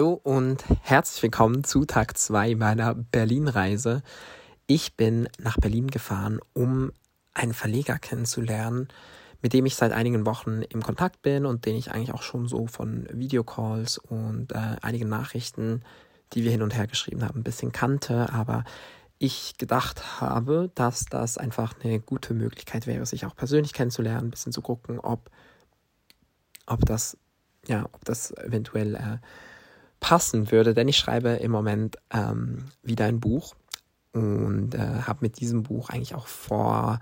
Hallo und herzlich willkommen zu Tag 2 meiner Berlin-Reise. Ich bin nach Berlin gefahren, um einen Verleger kennenzulernen, mit dem ich seit einigen Wochen im Kontakt bin und den ich eigentlich auch schon so von Videocalls und äh, einigen Nachrichten, die wir hin und her geschrieben haben, ein bisschen kannte, aber ich gedacht habe, dass das einfach eine gute Möglichkeit wäre, sich auch persönlich kennenzulernen, ein bisschen zu gucken, ob, ob das, ja, ob das eventuell äh, passen würde, denn ich schreibe im Moment ähm, wieder ein Buch und äh, habe mit diesem Buch eigentlich auch vor,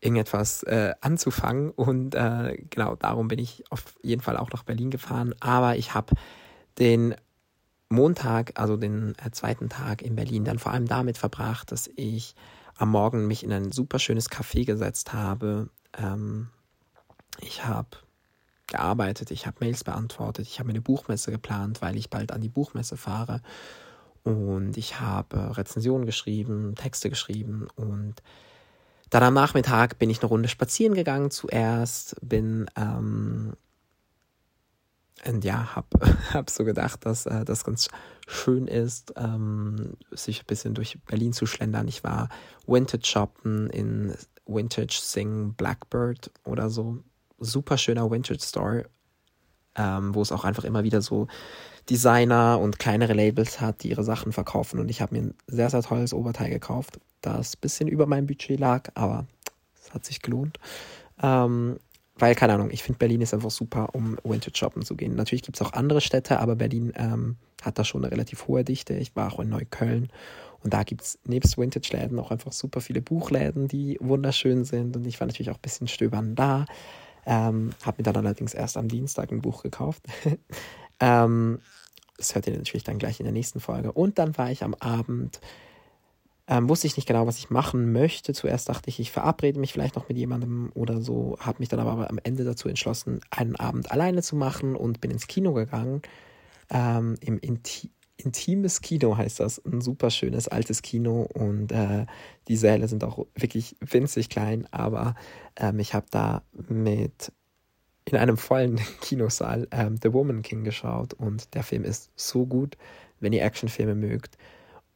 irgendetwas äh, anzufangen. Und äh, genau darum bin ich auf jeden Fall auch nach Berlin gefahren. Aber ich habe den Montag, also den äh, zweiten Tag in Berlin, dann vor allem damit verbracht, dass ich am Morgen mich in ein super schönes Café gesetzt habe. Ähm, ich habe gearbeitet, ich habe Mails beantwortet, ich habe eine Buchmesse geplant, weil ich bald an die Buchmesse fahre. Und ich habe Rezensionen geschrieben, Texte geschrieben und dann am Nachmittag bin ich eine Runde spazieren gegangen zuerst, bin ähm, und ja, hab, hab so gedacht, dass äh, das ganz schön ist, ähm, sich ein bisschen durch Berlin zu schlendern. Ich war Vintage shoppen in Vintage Sing Blackbird oder so super schöner Vintage Store, ähm, wo es auch einfach immer wieder so Designer und kleinere Labels hat, die ihre Sachen verkaufen. Und ich habe mir ein sehr, sehr tolles Oberteil gekauft, das ein bisschen über meinem Budget lag, aber es hat sich gelohnt. Ähm, weil, keine Ahnung, ich finde Berlin ist einfach super, um Vintage shoppen zu gehen. Natürlich gibt es auch andere Städte, aber Berlin ähm, hat da schon eine relativ hohe Dichte. Ich war auch in Neukölln und da gibt es nebst Vintage-Läden auch einfach super viele Buchläden, die wunderschön sind. Und ich war natürlich auch ein bisschen stöbern da. Ähm, habe mir dann allerdings erst am Dienstag ein Buch gekauft. ähm, das hört ihr natürlich dann gleich in der nächsten Folge. Und dann war ich am Abend, ähm, wusste ich nicht genau, was ich machen möchte. Zuerst dachte ich, ich verabrede mich vielleicht noch mit jemandem oder so, habe mich dann aber am Ende dazu entschlossen, einen Abend alleine zu machen und bin ins Kino gegangen. Ähm, Im Inti intimes Kino heißt das. Ein super schönes altes Kino und äh, die Säle sind auch wirklich winzig klein, aber ähm, ich habe da mit in einem vollen Kinosaal ähm, The Woman King geschaut und der Film ist so gut, wenn ihr Actionfilme mögt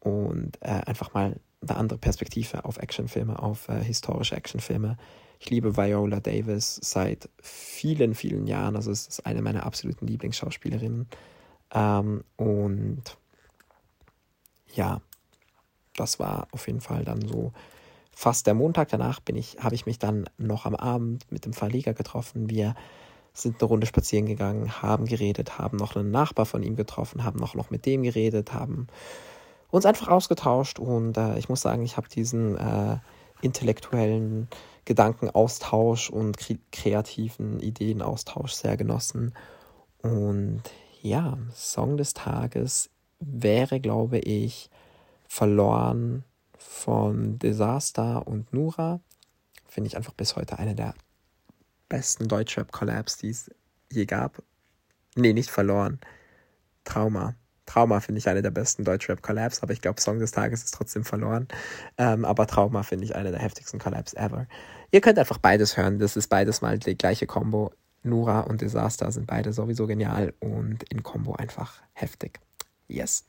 und äh, einfach mal eine andere Perspektive auf Actionfilme, auf äh, historische Actionfilme. Ich liebe Viola Davis seit vielen, vielen Jahren. Also es ist eine meiner absoluten Lieblingsschauspielerinnen. Ähm, und ja, das war auf jeden Fall dann so fast der Montag danach bin ich, habe ich mich dann noch am Abend mit dem Verleger getroffen. Wir sind eine Runde spazieren gegangen, haben geredet, haben noch einen Nachbar von ihm getroffen, haben noch, noch mit dem geredet, haben uns einfach ausgetauscht und äh, ich muss sagen, ich habe diesen äh, intellektuellen Gedankenaustausch und kreativen Ideenaustausch sehr genossen. Und ja, Song des Tages wäre, glaube ich, verloren von Disaster und Nura. Finde ich einfach bis heute eine der besten Deutschrap-Collabs, die es je gab. Nee, nicht verloren. Trauma. Trauma finde ich eine der besten Deutschrap-Collabs, aber ich glaube, Song des Tages ist trotzdem verloren. Ähm, aber Trauma finde ich eine der heftigsten Collabs ever. Ihr könnt einfach beides hören. Das ist beides mal die gleiche Combo. Nura und Disaster sind beide sowieso genial und in Combo einfach heftig. Yes.